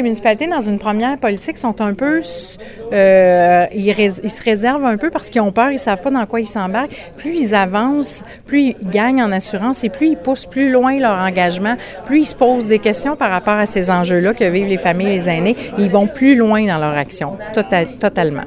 les municipalités, dans une première politique, sont un peu. Euh, ils, se réservent un peu parce qu'ils ont peur, ils ne savent pas dans quoi ils s'embarquent. Plus ils avancent, plus ils gagnent en assurance et plus ils poussent plus loin leur engagement, plus ils se posent des questions par rapport à ces enjeux-là que vivent les familles et les aînés. Ils vont plus loin dans leur action, tota-, totalement.